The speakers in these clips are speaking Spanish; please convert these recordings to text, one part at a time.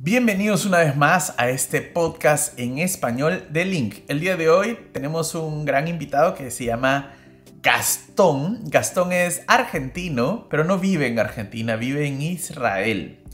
Bienvenidos una vez más a este podcast en español de Link. El día de hoy tenemos un gran invitado que se llama Gastón. Gastón es argentino, pero no vive en Argentina, vive en Israel.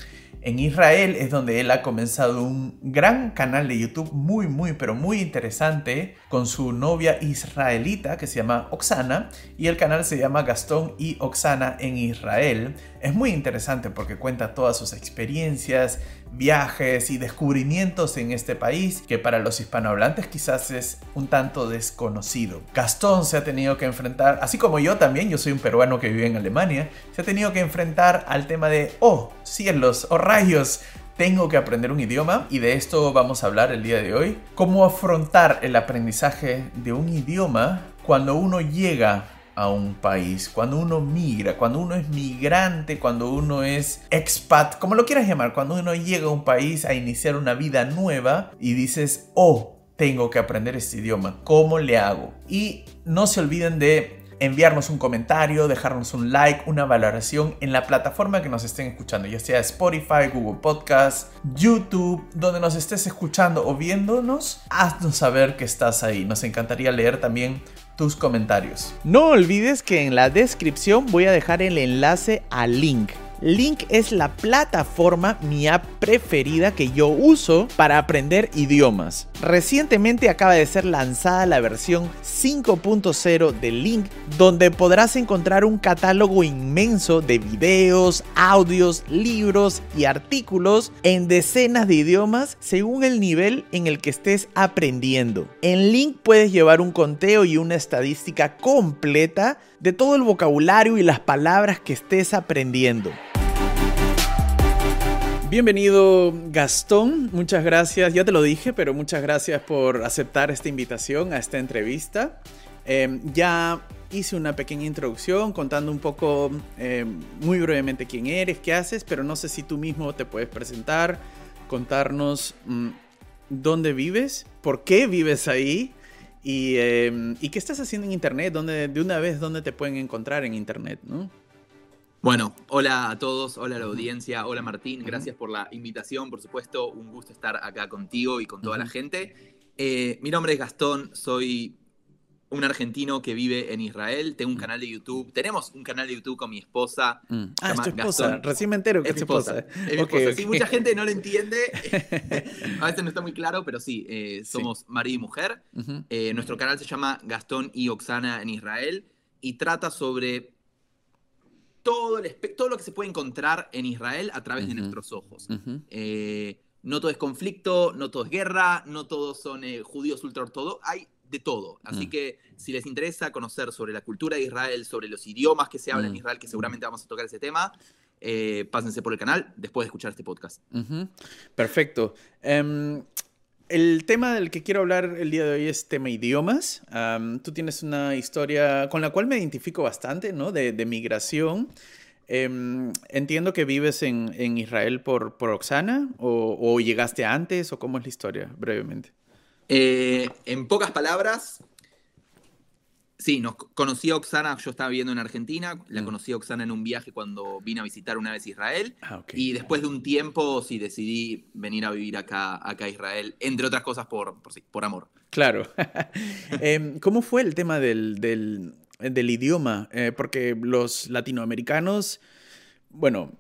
En Israel es donde él ha comenzado un gran canal de YouTube muy, muy, pero muy interesante con su novia israelita que se llama Oxana y el canal se llama Gastón y Oxana en Israel. Es muy interesante porque cuenta todas sus experiencias, viajes y descubrimientos en este país que para los hispanohablantes quizás es un tanto desconocido. Gastón se ha tenido que enfrentar, así como yo también, yo soy un peruano que vive en Alemania, se ha tenido que enfrentar al tema de, oh cielos, oh rayos, tengo que aprender un idioma y de esto vamos a hablar el día de hoy. Cómo afrontar el aprendizaje de un idioma cuando uno llega a un país, cuando uno migra, cuando uno es migrante, cuando uno es expat, como lo quieras llamar, cuando uno llega a un país a iniciar una vida nueva y dices, oh, tengo que aprender este idioma, ¿cómo le hago? Y no se olviden de enviarnos un comentario, dejarnos un like, una valoración en la plataforma que nos estén escuchando, ya sea Spotify, Google Podcast, YouTube, donde nos estés escuchando o viéndonos, haznos saber que estás ahí. Nos encantaría leer también tus comentarios. No olvides que en la descripción voy a dejar el enlace al link Link es la plataforma, mi app preferida que yo uso para aprender idiomas. Recientemente acaba de ser lanzada la versión 5.0 de Link, donde podrás encontrar un catálogo inmenso de videos, audios, libros y artículos en decenas de idiomas según el nivel en el que estés aprendiendo. En Link puedes llevar un conteo y una estadística completa de todo el vocabulario y las palabras que estés aprendiendo. Bienvenido Gastón, muchas gracias, ya te lo dije, pero muchas gracias por aceptar esta invitación a esta entrevista. Em, ya hice una pequeña introducción contando un poco em, muy brevemente quién eres, qué haces, pero no sé si tú mismo te puedes presentar, contarnos mm, dónde vives, por qué vives ahí y, em, y, qué estás haciendo en Internet, ¿Dónde, de una vez dónde te pueden encontrar en Internet, ¿no? Bueno, hola a todos, hola a la audiencia, hola Martín, gracias por la invitación, por supuesto, un gusto estar acá contigo y con toda la gente. Eh, mi nombre es Gastón, soy un argentino que vive en Israel, tengo un canal de YouTube, tenemos un canal de YouTube con mi esposa. Mm. Ah, es tu esposa, recién me entero que es, esposa. Es mi esposa. Sí, mucha gente no lo entiende, a veces no está muy claro, pero sí, eh, somos marido y mujer. Eh, nuestro canal se llama Gastón y Oxana en Israel y trata sobre todo, el todo lo que se puede encontrar en Israel a través de nuestros ojos. Eh, no todo es conflicto, no todo es guerra, no todos son eh, judíos ultraortodoxos, hay de todo. Así mm. que si les interesa conocer sobre la cultura de Israel, sobre los idiomas que se hablan en mm. Israel, que seguramente vamos a tocar ese tema, eh, pásense por el canal después de escuchar este podcast. Perfecto. Em, el tema del que quiero hablar el día de hoy es tema idiomas. tú tienes una historia con la cual me identifico bastante, ¿no? De, migración. Em, entiendo que vives en, Israel por, por Oxana o, llegaste antes o cómo es la historia, brevemente. Eh, en pocas palabras, Sí, nos conocí a Oxana, yo estaba viviendo en Argentina, la mm. conocí a Oxana en un viaje cuando vine a visitar una vez Israel. Ah, y después de un tiempo sí decidí venir a vivir acá, acá a Israel, entre otras cosas por, por, amor. Claro. Em, ¿Cómo fue el tema del, del, idioma? Eh, porque los latinoamericanos, bueno,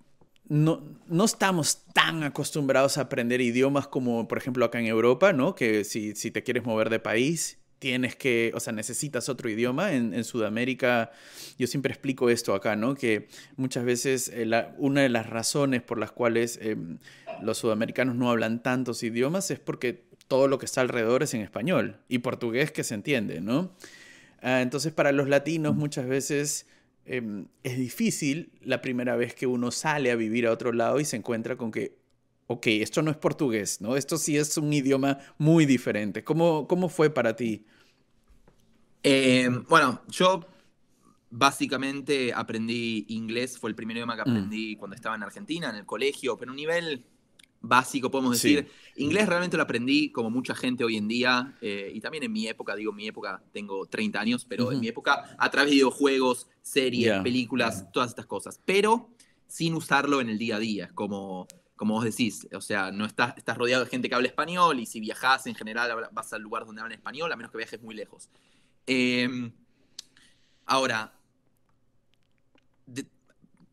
no, no, estamos tan acostumbrados a aprender idiomas como, por ejemplo, acá en Europa, ¿no? Que si, si te quieres mover de país tienes que, o sea, necesitas otro idioma. En, Sudamérica, yo siempre explico esto acá, ¿no? Que muchas veces eh, una de las razones por las cuales em, los sudamericanos no hablan tantos idiomas es porque todo lo que está alrededor es en español y portugués que se entiende, ¿no? Ah, entonces, para los latinos muchas veces em, es difícil la primera vez que uno sale a vivir a otro lado y se encuentra con que, ok, esto no es portugués, ¿no? Esto sí es un idioma muy diferente. ¿Cómo, cómo fue para ti? Eh, bueno, yo básicamente aprendí inglés, fue el primer idioma que mm. aprendí cuando estaba en Argentina, en el colegio, pero un nivel básico, podemos decir. Inglés realmente lo aprendí como mucha gente hoy en día, eh, y también en mi época, digo, mi época tengo 30 años, pero en mi época a través de videojuegos, series, películas, todas estas cosas, pero sin usarlo en el día a día, como como vos decís, o sea, no estás, estás rodeado de gente que habla español y si viajas en general vas al lugar donde hablan español, a menos que viajes muy lejos. Em, ahora,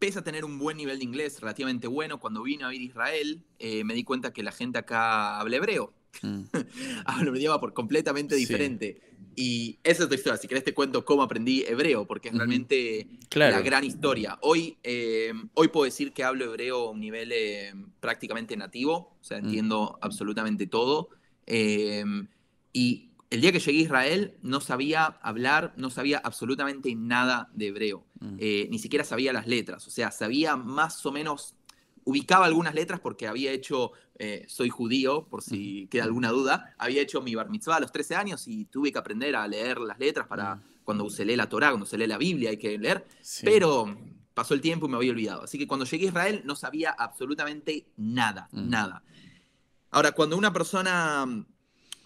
pese a tener un buen nivel de inglés relativamente bueno, cuando vine a vivir a Israel, eh, me di cuenta que la gente acá habla hebreo. Mm. habla un idioma por completamente diferente. Y esa es tu historia. Si querés te cuento cómo aprendí hebreo, porque es realmente la gran historia. Hoy, eh, hoy puedo decir que hablo hebreo a un nivel eh, prácticamente nativo, o sea, mm. entiendo absolutamente todo. y el día que llegué a Israel no sabía hablar, no sabía absolutamente nada de hebreo, mm. eh, ni siquiera sabía las letras, o sea, sabía más o menos, ubicaba algunas letras porque había hecho, eh, soy judío, por si queda alguna duda, había hecho mi bar mitzvah a los 13 años y tuve que aprender a leer las letras para mm. cuando se lee la Torah, cuando se lee la Biblia hay que leer, pero pasó el tiempo y me había olvidado. Así que cuando llegué a Israel no sabía absolutamente nada, mm. nada. Ahora, cuando una persona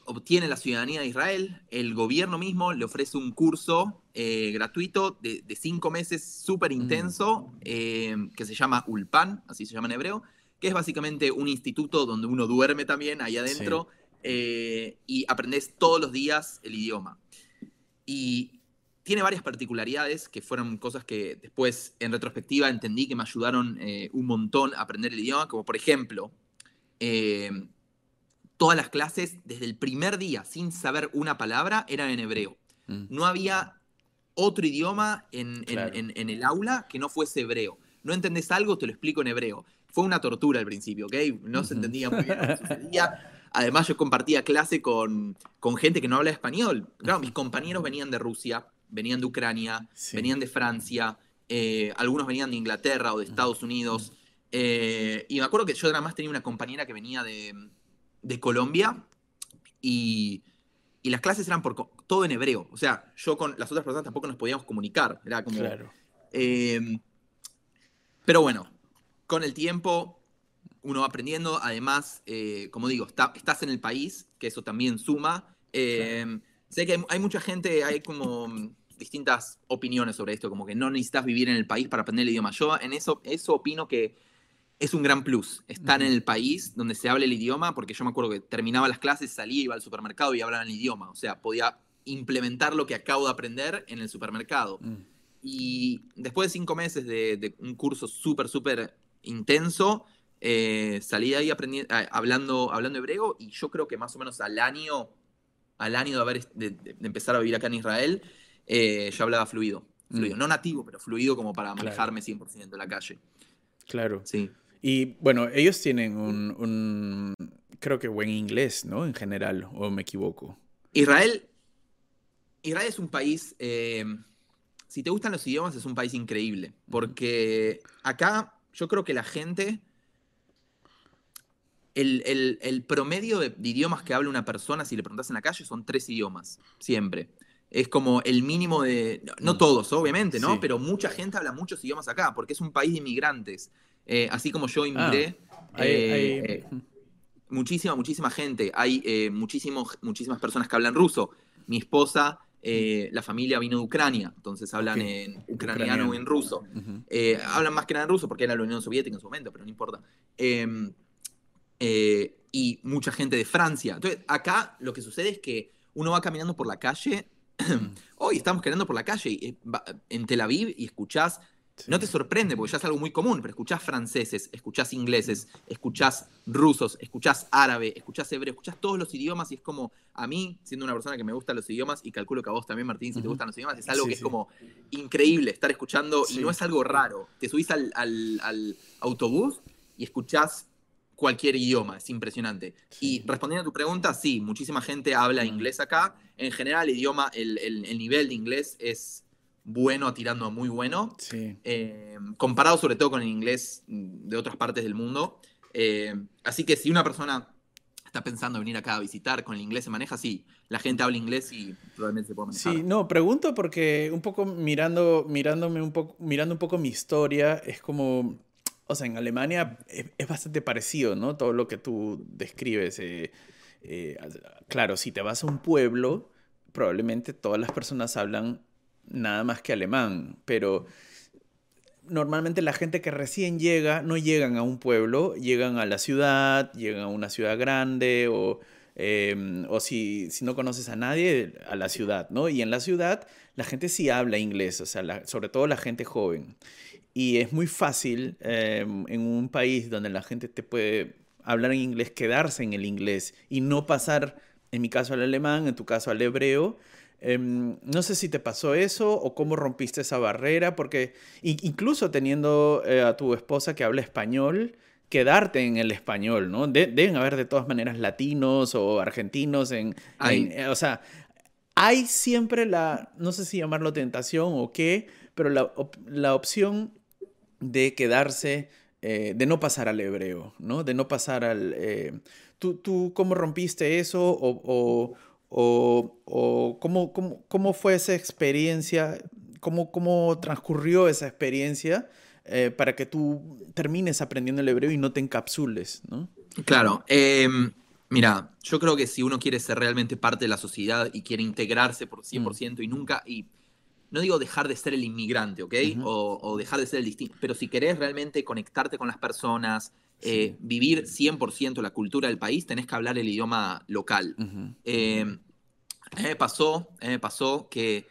obtiene la ciudadanía de Israel, el gobierno mismo le ofrece un curso eh, gratuito de, cinco meses súper mm. intenso eh, que se llama Ulpan, así se llama en hebreo, que es básicamente un instituto donde uno duerme también ahí adentro eh, y aprendes todos los días el idioma. Y tiene varias particularidades que fueron cosas que después en retrospectiva entendí que me ayudaron un montón a aprender el idioma, como por ejemplo, todas las clases, desde el primer día, sin saber una palabra, eran en hebreo. Mm. No había otro idioma en, el aula que no fuese hebreo. No entendés algo, te lo explico en hebreo. Fue una tortura al principio, ¿ok? No se entendía muy bien lo que sucedía. Además, yo compartía clase con, con gente que no habla español. Claro, mis compañeros venían de Rusia, venían de Ucrania, venían de Francia, eh, algunos venían de Inglaterra o de Estados Unidos. Eh, y me acuerdo que yo además tenía una compañera que venía de, de Colombia y, las clases eran por todo en hebreo. O sea, yo con las otras personas tampoco nos podíamos comunicar. Era como. Claro. Em, pero bueno, con el tiempo uno va aprendiendo. Además, eh, como digo, estás en el país, que eso también suma. Em, sé que hay, mucha gente, hay como distintas opiniones sobre esto, como que no necesitas vivir en el país para aprender el idioma. Yo en eso, eso opino que es un gran plus estar en el país donde se habla el idioma, porque yo me acuerdo que terminaba las clases, salía, iba al supermercado y hablaba el idioma. O sea, podía implementar lo que acabo de aprender en el supermercado. Mm. Y después de cinco meses de, un curso súper, súper intenso, eh, salí de ahí aprendiendo, hablando, hablando hebreo y yo creo que más o menos al año, al año de, haber, de, empezar a vivir acá en Israel, eh, yo hablaba fluido. fluido. Mm. No nativo, pero fluido como para manejarme 100% en la calle. Claro. Sí. Y bueno, ellos tienen un, creo que buen inglés, ¿no? En general, o me equivoco. Israel, Israel es un país, eh, si te gustan los idiomas, es un país increíble, porque acá yo creo que la gente, el, promedio de, idiomas que habla una persona, si le preguntas en la calle, son tres idiomas, siempre. Es como el mínimo de, no, mm. todos, obviamente, ¿no? Pero mucha gente habla muchos idiomas acá, porque es un país de inmigrantes. Eh, así como yo inmigré, ah, eh, muchísima, muchísima gente. Hay eh, muchísimos, muchísimas personas que hablan ruso. Mi esposa, la familia vino de Ucrania, entonces hablan en ucraniano o en ruso. hablan más que nada en ruso porque era la Unión Soviética en su momento, pero no importa. Em, y mucha gente de Francia. Entonces, acá lo que sucede es que uno va caminando por la calle. Hoy estamos caminando por la calle en Tel Aviv y escuchás no te sorprende porque ya es algo muy común, pero escuchás franceses, escuchás ingleses, escuchás rusos, escuchás árabe, escuchás hebreo, escuchás todos los idiomas y es como, a mí, siendo una persona que me gustan los idiomas, y calculo que a vos también, Martín, si te gustan los idiomas, es algo que es como increíble estar escuchando y no es algo raro. Te subís al, autobús y escuchás cualquier idioma, es impresionante. Y respondiendo a tu pregunta, sí, muchísima gente habla inglés acá. En general, el idioma, el nivel de inglés es bueno tirando a muy bueno. Eh, comparado sobre todo con el inglés de otras partes del mundo. Eh, así que si una persona está pensando venir acá a visitar con el inglés se maneja, sí, la gente habla inglés y probablemente se puede manejar. Sí, no, pregunto porque un poco mirando, mirándome un poco, mirando un poco mi historia, es como, o sea, en Alemania es, bastante parecido, ¿no? Todo lo que tú describes. Eh, claro, si te vas a un pueblo, probablemente todas las personas hablan nada más que alemán, pero normalmente la gente que recién llega no llegan a un pueblo, llegan a la ciudad, llegan a una ciudad grande o, em, o si, si, no conoces a nadie, a la ciudad, ¿no? Y en la ciudad la gente sí habla inglés, o sea, sobre todo la gente joven. Y es muy fácil em, en un país donde la gente te puede hablar en inglés, quedarse en el inglés y no pasar, en mi caso al alemán, en tu caso al hebreo, Em, no sé si te pasó eso o cómo rompiste esa barrera, porque incluso teniendo eh, a tu esposa que habla español, quedarte en el español, ¿no? deben haber de todas maneras latinos o argentinos en, eh, o sea, hay siempre la, no sé si llamarlo tentación o qué, pero la, opción de quedarse, eh, de no pasar al hebreo, ¿no? De no pasar al... ¿tú, ¿tú, cómo rompiste eso o, o, cómo, cómo, fue esa experiencia, cómo, cómo transcurrió esa experiencia eh, para que tú termines aprendiendo el hebreo y no te encapsules, ¿no? Claro. Em, mira, yo creo que si uno quiere ser realmente parte de la sociedad y quiere integrarse por 100% y nunca... Y, no digo dejar de ser el inmigrante, ¿ok? o, dejar de ser el distinto, pero si querés realmente conectarte con las personas, eh, vivir 100% la cultura del país, tenés que hablar el idioma local. Eh, me pasó, me pasó que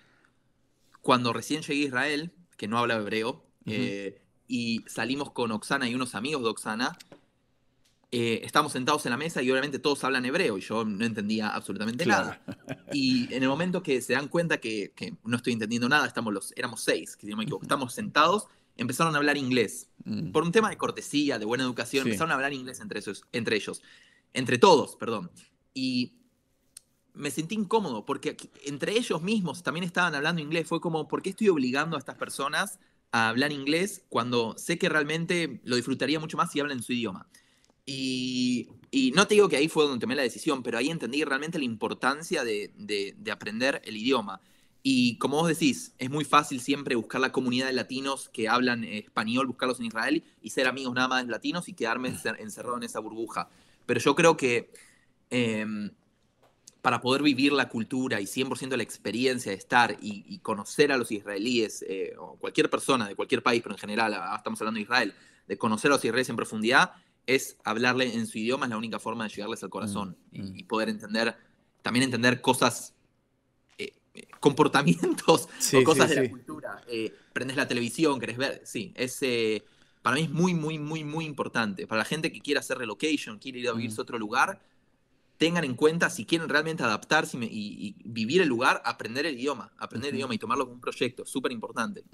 cuando recién llegué a Israel, que no hablaba hebreo, eh, y salimos con Oxana y unos amigos de Oxana, estábamos sentados en la mesa y obviamente todos hablan hebreo y yo no entendía absolutamente nada. Y en el momento que se dan cuenta que, no estoy entendiendo nada, estamos los, éramos seis, que estamos sentados empezaron a hablar inglés. Mm. Por un tema de cortesía, de buena educación, empezaron a hablar inglés entre, esos, entre ellos. Entre todos, perdón. Y me sentí incómodo porque entre ellos mismos también estaban hablando inglés. Fue como, ¿por qué estoy obligando a estas personas a hablar inglés cuando sé que realmente lo disfrutaría mucho más si hablan su idioma? Y, no te digo que ahí fue donde tomé la decisión, pero ahí entendí realmente la importancia de, de aprender el idioma. Y como vos decís, es muy fácil siempre buscar la comunidad de latinos que hablan español, buscarlos en Israel y ser amigos nada más de latinos y quedarme encerrado en esa burbuja. Pero yo creo que em, para poder vivir la cultura y 100% la experiencia de estar y, conocer a los israelíes, eh, o cualquier persona de cualquier país, pero en general, ah, estamos hablando de Israel, de conocer a los israelíes en profundidad, es hablarle en su idioma, es la única forma de llegarles al corazón mm, y, mm. poder entender, también entender cosas comportamientos o cosas de la cultura. Eh, prendes la televisión, querés ver. Sí, es, eh, para mí es muy, muy, muy, muy importante. Para la gente que quiera hacer relocation, quiere ir a vivirse a otro lugar, tengan en cuenta si quieren realmente adaptarse y, vivir el lugar, aprender el idioma, aprender el idioma y tomarlo como un proyecto, súper importante.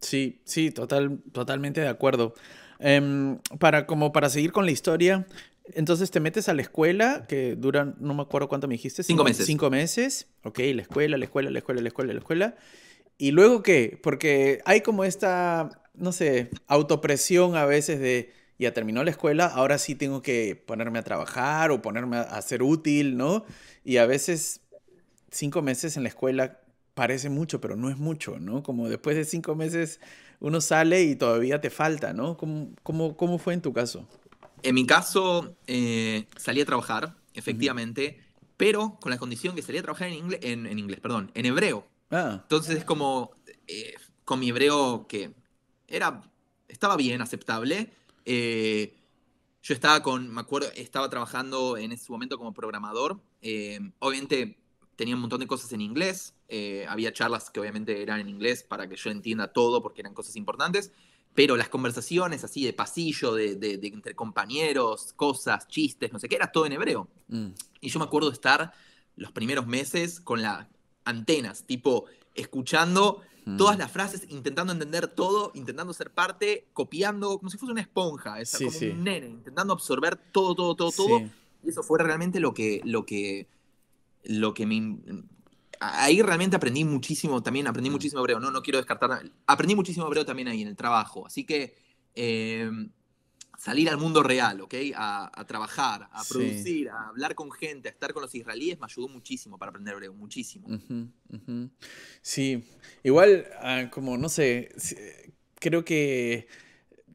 Sí, sí, total, totalmente de acuerdo. Em, para, como para seguir con la historia, entonces te metes a la escuela, que dura, no me acuerdo cuánto me dijiste. Cinco, meses. Cinco meses. Ok, la escuela, la escuela, la escuela, la escuela, la escuela. ¿Y luego qué? Porque hay como esta, no sé, autopresión a veces de, ya terminó la escuela, ahora sí tengo que ponerme a trabajar o ponerme a, ser útil, ¿no? Y a veces cinco meses en la escuela parece mucho, pero no es mucho, ¿no? Como después de cinco meses uno sale y todavía te falta, ¿no? ¿Cómo, cómo, cómo fue en tu caso? En mi caso, eh, salí a trabajar, efectivamente, pero con la condición que salía a trabajar en inglés, en, inglés, perdón, en hebreo. Ah. Entonces es como, eh, con mi hebreo que era, estaba bien, aceptable. Eh, yo estaba con, me acuerdo, estaba trabajando en ese momento como programador. obviamente tenía un montón de cosas en inglés. había charlas que obviamente eran en inglés para que yo entienda todo porque eran cosas importantes pero las conversaciones así de pasillo, de, entre compañeros, cosas, chistes, no sé qué, era todo en hebreo. Mm. Y yo me acuerdo de estar los primeros meses con las antenas, tipo, escuchando mm. todas las frases, intentando entender todo, intentando ser parte, copiando, como si fuese una esponja, es como un nene, intentando absorber todo, todo, todo, todo. Y eso fue realmente lo que, lo que, lo que me ahí realmente aprendí muchísimo, también aprendí mm. muchísimo hebreo, no, no quiero descartar, aprendí muchísimo hebreo también ahí en el trabajo, así que em, salir al mundo real, ¿ok? A, trabajar, a producir, a hablar con gente, a estar con los israelíes, me ayudó muchísimo para aprender hebreo, muchísimo. Sí, igual, ah, como no sé, creo que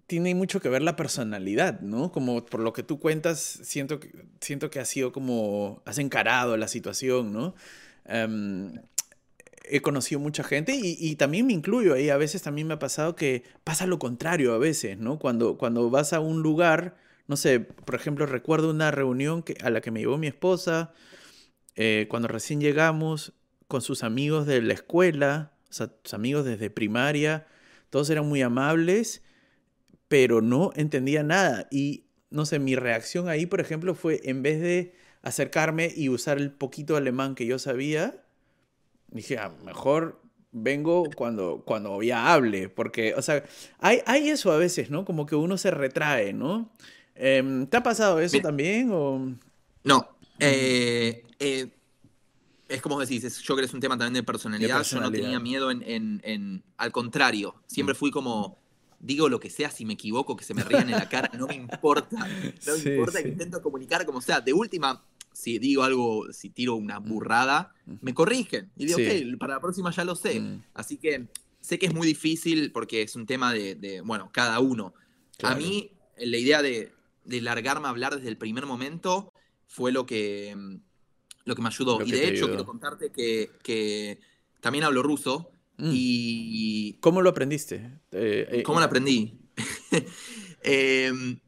tiene mucho que ver la personalidad, ¿no? Como por lo que tú cuentas, siento que, siento que has sido como, has encarado la situación, ¿no? Em, he conocido mucha gente y, también me incluyo ahí. A veces también me ha pasado que pasa lo contrario a veces, ¿no? Cuando, cuando vas a un lugar, no sé, por ejemplo, recuerdo una reunión que, a la que me llevó mi esposa, eh, cuando recién llegamos con sus amigos de la escuela, o sea, sus amigos desde primaria, todos eran muy amables, pero no entendía nada. Y, no sé, mi reacción ahí, por ejemplo, fue en vez de acercarme y usar el poquito alemán que yo sabía, dije, ah, mejor vengo cuando, cuando ya hable, porque, o sea, hay, hay eso a veces, ¿no? Como que uno se retrae, ¿no? Em, ¿Te ha pasado eso también? O... No. Eh, eh, es como decís, yo creo que es un tema también de personalidad. Yo no tenía miedo en, Al contrario, siempre mm. fui como. Digo lo que sea, si me equivoco, que se me rían en la cara, no me importa. No me importa que intento comunicar como sea. De última, si digo algo, si tiro una mm. burrada, me corrigen. Y digo, ok, para la próxima ya lo sé. Mm. Así que sé que es muy difícil porque es un tema de, bueno, cada uno. A mí, la idea de, largarme a hablar desde el primer momento fue lo que, lo que me ayudó. y de hecho, quiero contarte que, también hablo ruso. Mm. Y. ¿Cómo lo aprendiste? Eh, eh, ¿Cómo lo aprendí? Em,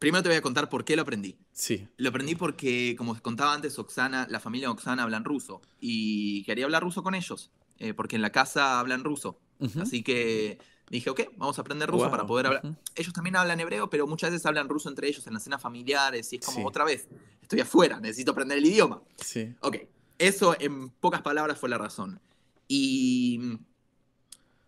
primero te voy a contar por qué lo aprendí. Sí. Lo aprendí porque, como contaba antes, Oxana, la familia de Oxana hablan ruso y quería hablar ruso con ellos, eh, porque en la casa hablan ruso. Así que dije, ok, vamos a aprender ruso para poder hablar. Ellos también hablan hebreo, pero muchas veces hablan ruso entre ellos en las cenas familiares y es como otra vez, estoy afuera, necesito aprender el idioma. Sí. Ok, eso en pocas palabras fue la razón. Y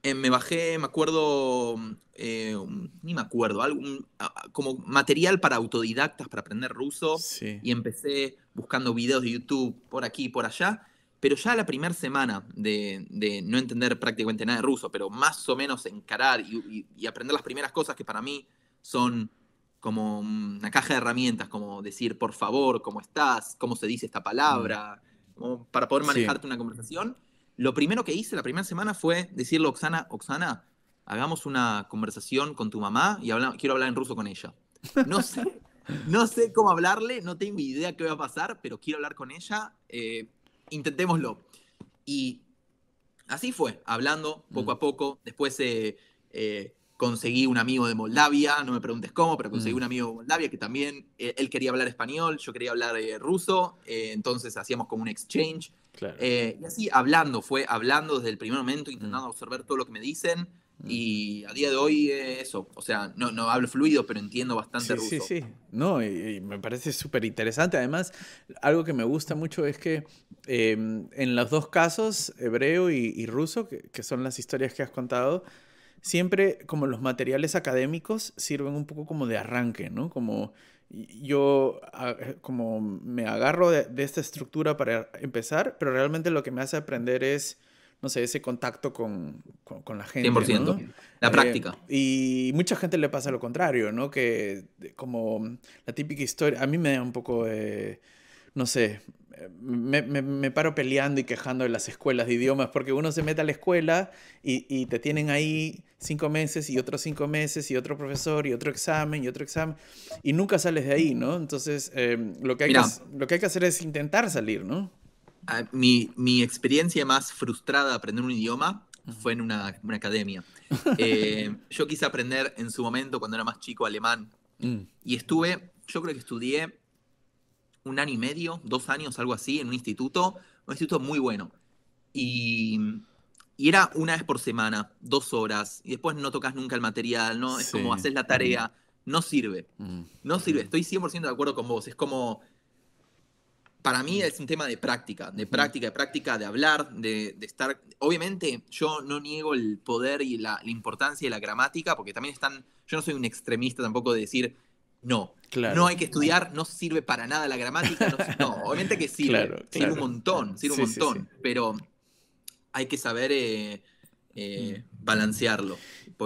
eh, me bajé, me acuerdo, eh, ni me acuerdo, algún, como material para autodidactas para aprender ruso. Y empecé buscando videos de YouTube por aquí y por allá. Pero ya la primera semana de, no entender prácticamente nada de ruso, pero más o menos encarar y, aprender las primeras cosas que para mí son como una caja de herramientas, como decir por favor, cómo estás, cómo se dice esta palabra, mm. para poder manejarte una conversación lo primero que hice la primera semana fue decirle a Oxana, Oxana, hagamos una conversación con tu mamá y quiero hablar en ruso con ella. No sé, no sé cómo hablarle, no tengo idea qué va a pasar, pero quiero hablar con ella. Eh, intentémoslo. Y así fue, hablando poco a mm. poco. Después eh, eh, conseguí un amigo de Moldavia, no me preguntes cómo, pero conseguí mm. un amigo de Moldavia que también, él quería hablar español, yo quería hablar ruso, entonces hacíamos como un exchange. Eh, y así hablando, fue hablando desde el primer momento, intentando absorber todo lo que me dicen. Y a día de hoy eso, o sea, no, no hablo fluido, pero entiendo bastante ruso. Sí, sí, no, y, me parece súper interesante. Además, algo que me gusta mucho es que em, en los dos casos, hebreo y, ruso, que, que, son las historias que has contado, siempre como los materiales académicos sirven un poco como de arranque, ¿no? Como yo eh, como me agarro de, esta estructura para empezar, pero realmente lo que me hace aprender es, no sé, ese contacto con, con, la gente. 100%. La práctica. Eh, y mucha gente le pasa lo contrario, ¿no? Que como la típica historia, a mí me da un poco de, no sé, me, me, paro peleando y quejando de las escuelas de idiomas, porque uno se mete a la escuela y, y, te tienen ahí cinco meses y otros cinco meses y otro profesor y otro examen y otro examen y nunca sales de ahí, ¿no? Entonces, em, lo, que hay que, lo que hay que hacer es intentar salir, ¿no? Ah, mi, mi experiencia más frustrada de aprender un idioma fue en una, una academia. Eh, yo quise aprender en su momento, cuando era más chico, alemán. Mm. Y estuve, yo creo que estudié un año y medio, dos años, algo así, en un instituto, un instituto muy bueno. Y, era una vez por semana, dos horas, y después no tocas nunca el material, ¿no? Es como haces la tarea, no sirve. Mm. No sirve, estoy 100% de acuerdo con vos, es como... Para mí es un tema de práctica, de práctica, de práctica, de hablar, de, estar... Obviamente yo no niego el poder y la, la importancia de la gramática, porque también están... Yo no soy un extremista tampoco de decir, no, no hay que estudiar, no sirve para nada la gramática. No, obviamente que sirve, sirve un montón, sirve un montón, pero hay que saber eh, eh, balancearlo,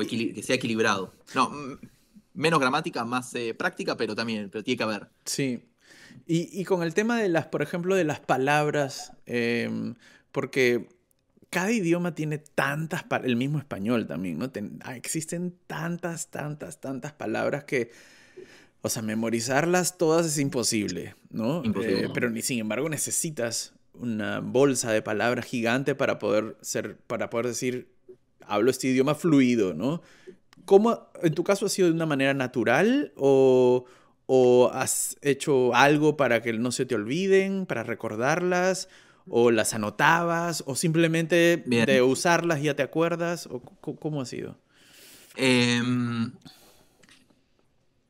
que sea equilibrado. No, menos gramática, más eh, práctica, pero también, pero tiene que haber. Sí. Y, con el tema de las, por ejemplo, de las palabras, em, porque cada idioma tiene tantas, el mismo español también, ¿no? Existen tantas, tantas, tantas palabras que o sea, memorizarlas todas es imposible, ¿no? Imposible. Eh, pero sin embargo necesitas una bolsa de palabras gigante para poder, ser, para poder decir, hablo este idioma fluido, ¿no? ¿Cómo, en tu caso, ha sido de una manera natural o, o has hecho algo para que no se te olviden, para recordarlas? ¿O las anotabas? ¿O simplemente de usarlas ya te acuerdas? ¿O cómo ha sido? Em,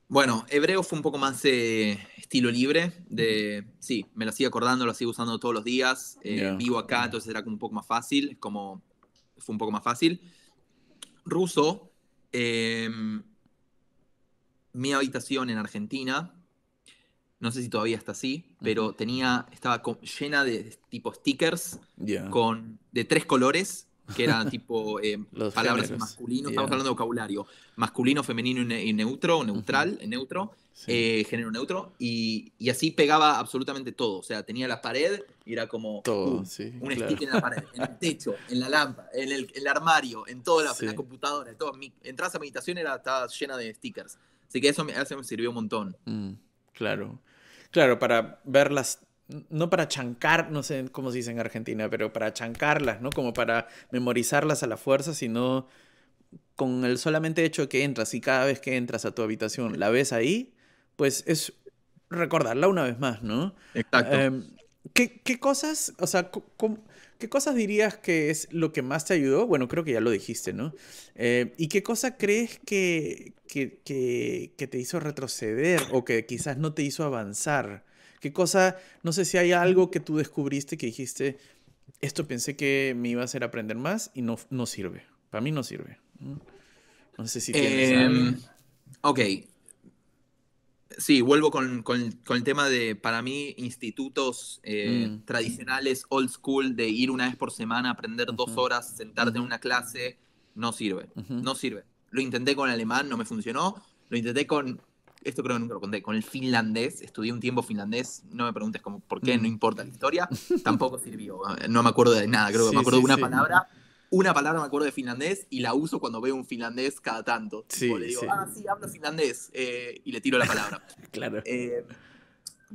bueno, hebreo fue un poco más eh, estilo libre. De, sí, me lo sigo acordando, lo sigo usando todos los días. Eh, vivo acá, entonces era como un poco más fácil. Como fue un poco más fácil. Ruso, em, mi habitación en Argentina, no sé si todavía está así, pero tenía, estaba llena de tipo stickers con, de tres colores que eran tipo eh, palabras masculinas, estamos hablando de vocabulario, masculino, femenino y, neutro, neutral, neutro, eh, género neutro, y, así pegaba absolutamente todo, o sea, tenía la pared y era como todo, un sticker en la pared, en el techo, en la lámpara, en el, armario, en toda la, computadora, todo. Mi, entras a meditación era, estaba llena de stickers, así que eso me, me sirvió un montón. Mm, claro, claro, para verlas no para chancar, no sé cómo se dice en Argentina, pero para chancarlas, ¿no? Como para memorizarlas a la fuerza, sino con el solamente hecho de que entras y cada vez que entras a tu habitación la ves ahí, pues es recordarla una vez más, ¿no? Exacto. Em, ¿qué, cosas, o sea, qué cosas dirías que es lo que más te ayudó? Bueno, creo que ya lo dijiste, ¿no? Eh, ¿Y qué cosa crees que, que, que, te hizo retroceder o que quizás no te hizo avanzar? ¿Qué cosa, no sé si hay algo que tú descubriste que dijiste, esto pensé que me iba a hacer aprender más y no, no sirve? Para mí no sirve. No sé si tienes... Em, ok. Sí, vuelvo con, el tema de, para mí, institutos eh, mm. tradicionales, old school, de ir una vez por semana, aprender dos horas, sentarte en una clase, no sirve. No sirve. Lo intenté con alemán, no me funcionó. Lo intenté con esto creo que nunca lo conté, con el finlandés, estudié un tiempo finlandés, no me preguntes cómo, por qué, no mm. importa la historia, tampoco sirvió, no me acuerdo de nada, creo que me acuerdo de una palabra, una palabra me acuerdo de finlandés y la uso cuando veo un finlandés cada tanto. Sí, le digo, ah, sí, hablo finlandés, eh, y le tiro la palabra. claro. Eh,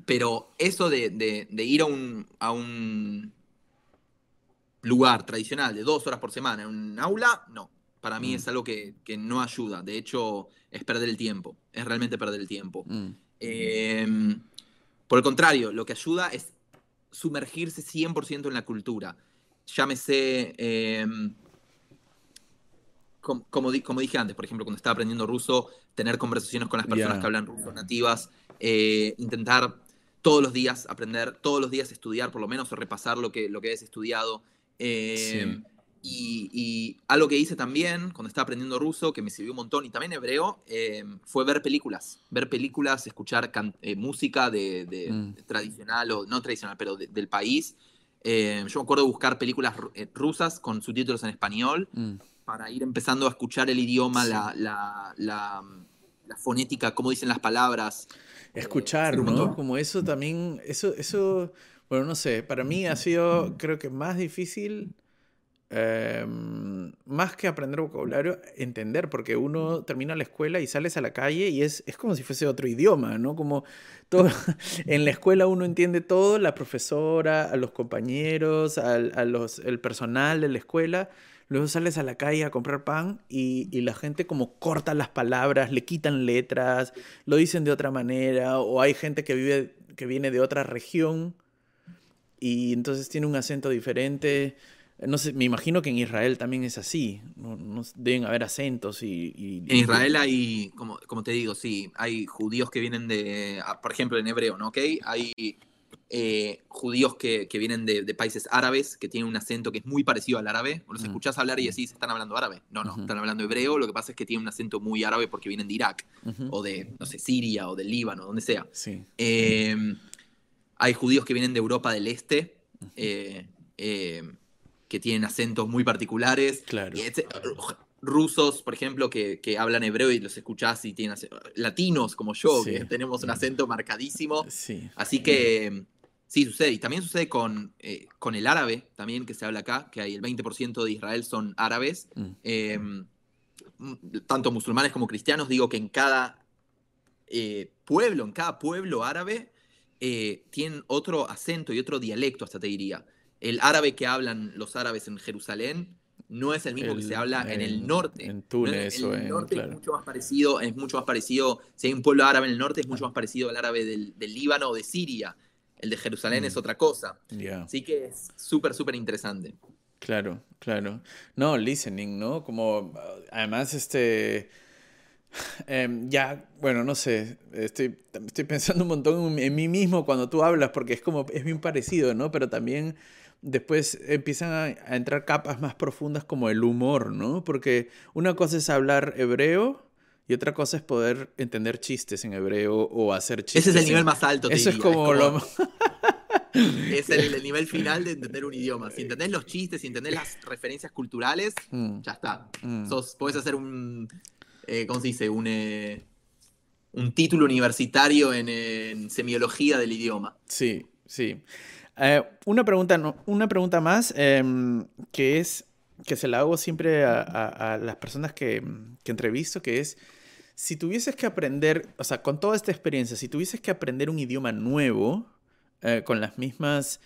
pero eso de, ir a un, a un lugar tradicional de dos horas por semana en un aula, no. Para mí mm. es algo que, no ayuda. De hecho, es perder el tiempo. Es realmente perder el tiempo. Mm. Em, por el contrario, lo que ayuda es sumergirse 100% en la cultura. Llámese, em, como, como, dije antes, por ejemplo, cuando estaba aprendiendo ruso, tener conversaciones con las personas que hablan ruso nativas, eh, intentar todos los días aprender, todos los días estudiar, por lo menos, o repasar lo que, lo que has estudiado. Em, y, algo que hice también cuando estaba aprendiendo ruso, que me sirvió un montón, y también hebreo, eh, fue ver películas. Ver películas, escuchar eh, música de, mm. tradicional, o no tradicional, pero del país. Eh, yo me acuerdo de buscar películas rusas con subtítulos en español mm. para ir empezando a escuchar el idioma, la, la, la, fonética, cómo dicen las palabras. Escuchar, ¿no? Como eso también, eso, eso, bueno, no sé, para mí ha sido, creo que más difícil Em, más que aprender vocabulario, entender, porque uno termina la escuela y sales a la calle y es, es como si fuese otro idioma, ¿no? Como todo, en la escuela uno entiende todo, la profesora, a los compañeros, al, a los, el personal de la escuela, luego sales a la calle a comprar pan y, y, la gente como corta las palabras, le quitan letras, lo dicen de otra manera, o hay gente que vive, que viene de otra región y entonces tiene un acento diferente. No sé, me imagino que en Israel también es así. No, deben haber acentos y, En Israel hay, como, como te digo, sí, hay judíos que vienen de, ah, por ejemplo, en hebreo, ¿no? ¿Okay? Hay eh, judíos que, vienen de, países árabes, que tienen un acento que es muy parecido al árabe. Los mm. escuchás hablar y decís, ¿están hablando árabe? No, no, están hablando hebreo. Lo que pasa es que tienen un acento muy árabe porque vienen de Irak, o de, no sé, Siria, o del Líbano, donde sea. Sí. Em, hay judíos que vienen de Europa del Este. Eh, que tienen acentos muy particulares. Claro. rusos, por ejemplo, que, hablan hebreo y los escuchás y tienen latinos como yo, que tenemos un acento marcadísimo. Sí. Así que sí, sucede. Y también sucede con, eh, con el árabe, también que se habla acá, que hay el 20% de Israel son árabes. Mm. Em, tanto musulmanes como cristianos, digo que en cada eh, pueblo, en cada pueblo árabe, eh, tienen otro acento y otro dialecto, hasta te diría. El árabe que hablan los árabes en Jerusalén no es el mismo que se habla en, el norte. En Túnez en el norte es mucho más parecido, es mucho más parecido, si hay un pueblo árabe en el norte es mucho más parecido al árabe del, Líbano o de Siria. El de Jerusalén es mm. otra cosa. Así que es súper, súper interesante. Claro, claro. No, listening, ¿no? Como, además, este... Em, ya, bueno, no sé, estoy, estoy pensando un montón en mí mismo cuando tú hablas, porque es como, es bien parecido, ¿no? Pero también después empiezan a, entrar capas más profundas como el humor, ¿no? Porque una cosa es hablar hebreo y otra cosa es poder entender chistes en hebreo o hacer chistes. Ese es el nivel más alto. Eso es como, lo... es el, nivel final de entender un idioma. Si entendés los chistes, si entendés las referencias culturales, mm. ya está. Mm. podés hacer un, eh, ¿cómo se dice? Un, eh, un título universitario en, en semiología del idioma. Sí, sí. Eh, una, pregunta, una pregunta más em, que es que se la hago siempre a, las personas que, entrevisto, que es, si tuvieses que aprender, o sea, con toda esta experiencia, si tuvieses que aprender un idioma nuevo, eh, con las mismas,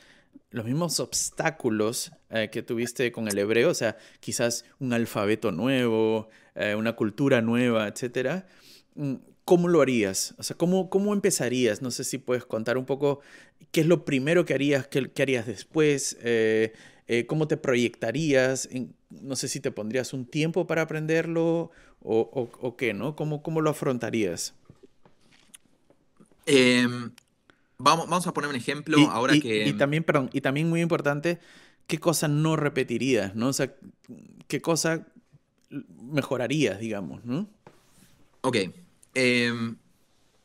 los mismos obstáculos eh, que tuviste con el hebreo, o sea, quizás un alfabeto nuevo, una cultura nueva, etcétera, mm, ¿cómo lo harías? O sea, ¿cómo, ¿cómo empezarías? No sé si puedes contar un poco qué es lo primero que harías, qué, harías después, eh, eh, cómo te proyectarías, no sé si te pondrías un tiempo para aprenderlo o, qué, ¿no? ¿Cómo, cómo lo afrontarías? Em, vamos, vamos a poner un ejemplo ahora que... Y también, perdón, y también muy importante, ¿qué cosa no repetirías, ¿no? O sea, ¿qué cosa mejorarías, digamos, ¿no? Ok. Em,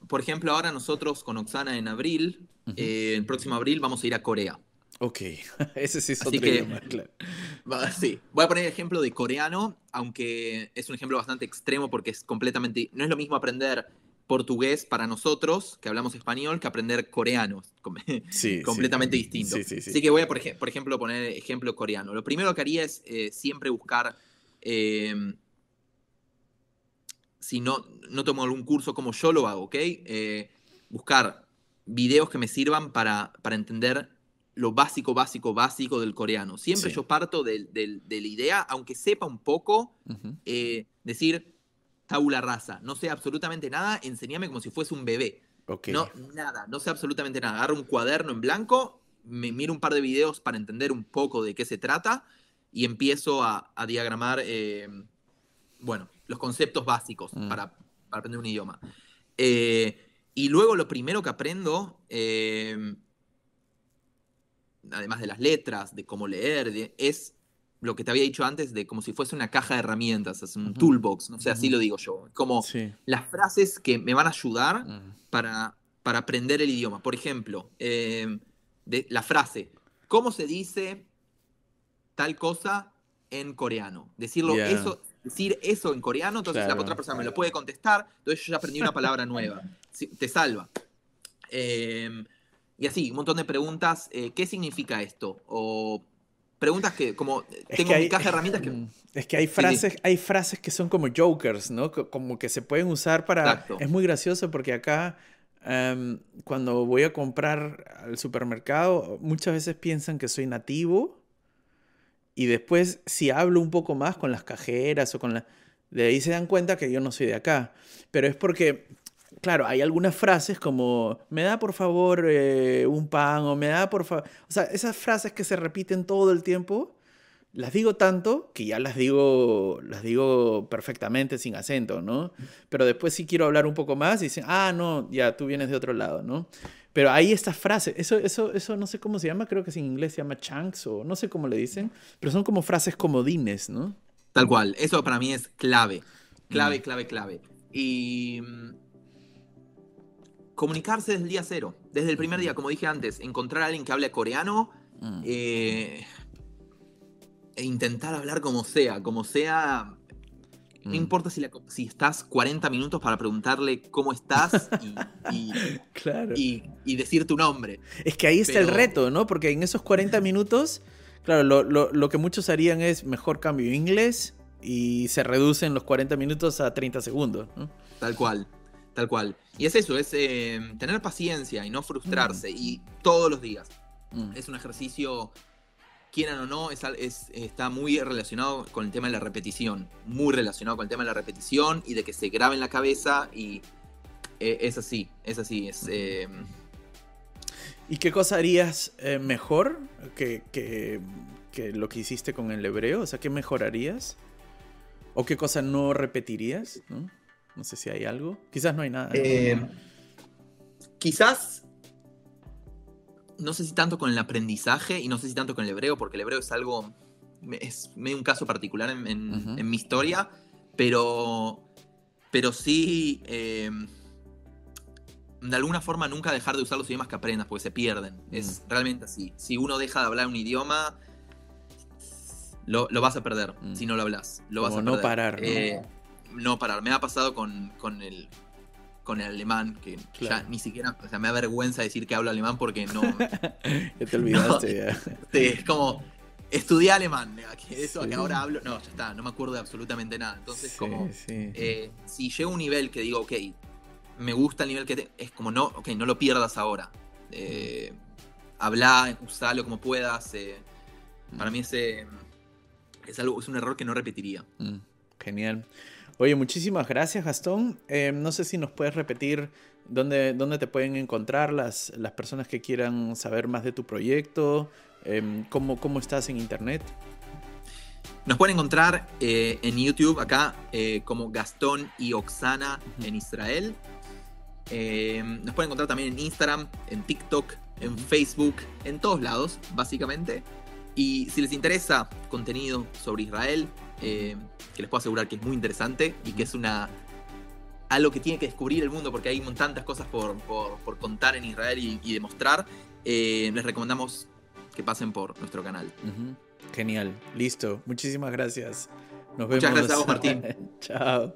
por ejemplo, ahora nosotros con Oxana en abril, eh, el próximo abril vamos a ir a Corea. Ok, ese sí es otro idioma, claro. sí, voy a poner el ejemplo de coreano, aunque es un ejemplo bastante extremo porque es completamente, no es lo mismo aprender portugués para nosotros, que hablamos español, que aprender coreano. Sí, completamente distinto. Así que voy a, por, ejemplo, poner ejemplo coreano. Lo primero que haría es eh, siempre buscar em, si no, no tomo algún curso como yo lo hago, ¿ok? Eh, buscar videos que me sirvan para, para, entender lo básico, básico, básico del coreano. Siempre yo parto de, la idea, aunque sepa un poco, eh, decir tabula rasa, no sé absolutamente nada, enséñame como si fuese un bebé. No, nada, no sé absolutamente nada. Agarro un cuaderno en blanco, me miro un par de videos para entender un poco de qué se trata y empiezo a, diagramar, eh, bueno, los conceptos básicos mm. para, aprender un idioma. Eh, y luego lo primero que aprendo, eh, además de las letras, de cómo leer, es lo que te había dicho antes, de como si fuese una caja de herramientas, es un toolbox, no sé, así lo digo yo. Como las frases que me van a ayudar mm. para, para aprender el idioma. Por ejemplo, eh, de, la frase, ¿cómo se dice tal cosa en coreano? Decirlo, eso decir eso en coreano, entonces la otra persona me lo puede contestar, entonces yo ya aprendí una palabra nueva. te salva. Em, y así, un montón de preguntas. Eh, ¿Qué significa esto? O preguntas que, como, tengo mi caja de herramientas que... Mm, es que hay frases, hay frases que son como jokers, ¿no? Como que se pueden usar para... Es muy gracioso porque acá, em, cuando voy a comprar al supermercado, muchas veces piensan que soy nativo y después, si hablo un poco más con las cajeras o con la... De ahí se dan cuenta que yo no soy de acá. Pero es porque, claro, hay algunas frases como, me da por favor eh, un pan o me da por favor... O sea, esas frases que se repiten todo el tiempo, las digo tanto que ya las digo, las digo perfectamente sin acento, ¿no? Pero después si quiero hablar un poco más, dicen, ah, no, ya tú vienes de otro lado, ¿no? Pero hay estas frases, eso, eso, eso no sé cómo se llama, creo que en inglés se llama chunks o no sé cómo le dicen, pero son como frases comodines, ¿no? Tal cual, eso para mí es clave, clave, mm. clave, clave. Y mm, comunicarse desde el día cero, desde el primer día, como dije antes, encontrar a alguien que hable coreano mm. eh, e intentar hablar como sea, como sea no mm. importa si, si, estás 40 minutos para preguntarle cómo estás y, claro. y, decir tu nombre. Es que ahí está el reto, ¿no? Porque en esos 40 minutos, claro, lo, que muchos harían es mejor cambio inglés y se reducen los 40 minutos a 30 segundos, ¿no? Tal cual. Tal cual. Y es eso, es eh, tener paciencia y no frustrarse. Y todos los días. Mm. Es un ejercicio, quieran o no, es, es- está muy relacionado con el tema de la repetición. Muy relacionado con el tema de la repetición y de que se grabe en la cabeza. Y eh, es así, es así. Es, eh, ¿Y qué cosa harías eh, mejor que, que- que lo que hiciste con el hebreo? O sea, ¿qué mejorarías? ¿O qué cosa no repetirías? ¿No? No sé si hay algo. Quizás no hay nada. ¿no? Eh, quizás, no sé si tanto con el aprendizaje y no sé si tanto con el hebreo, porque el hebreo es algo, es medio un caso particular en, en- Ujú. en mi historia, pero, pero sí, eh, de alguna forma nunca dejar de usar los idiomas que aprendas, porque se pierden. Es realmente así. Si uno deja de hablar un idioma... Lo, lo vas a perder si no lo hablas. Lo vas a no parar, ¿no? Eh, no parar. Me ha pasado con, con el con el alemán, que ya ni siquiera, o sea, me da vergüenza decir que hablo alemán porque no, Ya te olvidaste. ya. Sí, es como estudié alemán, que eso Sí. que ahora hablo, no, ya está, no me acuerdo de absolutamente nada. Entonces, Sí, como sí. eh, si llego a un nivel que digo, ok, me gusta el nivel que te- es como no, ok, no lo pierdas ahora. Eh, habla, usalo como puedas. eh, para mí ese es algo, es un error que no repetiría. Mm, Genial. Oye, muchísimas gracias, Gastón. Eh, no sé si nos puedes repetir dónde, dónde te pueden encontrar las, las personas que quieran saber más de tu proyecto, em, cómo, cómo estás en internet. Nos pueden encontrar eh, en YouTube acá eh, como Gastón y Oxana en Israel. Eh, nos pueden encontrar también en Instagram, en TikTok, en Facebook, en todos lados, básicamente. Y si les interesa contenido sobre Israel, eh, que les puedo asegurar que es muy interesante y que es una algo que tiene que descubrir el mundo porque hay tantas cosas por, por- por contar en Israel y, y demostrar, eh, les recomendamos que pasen por nuestro canal. Genial, listo. Muchísimas gracias. Nos Muchas vemos. gracias a vos, Martín. Chao.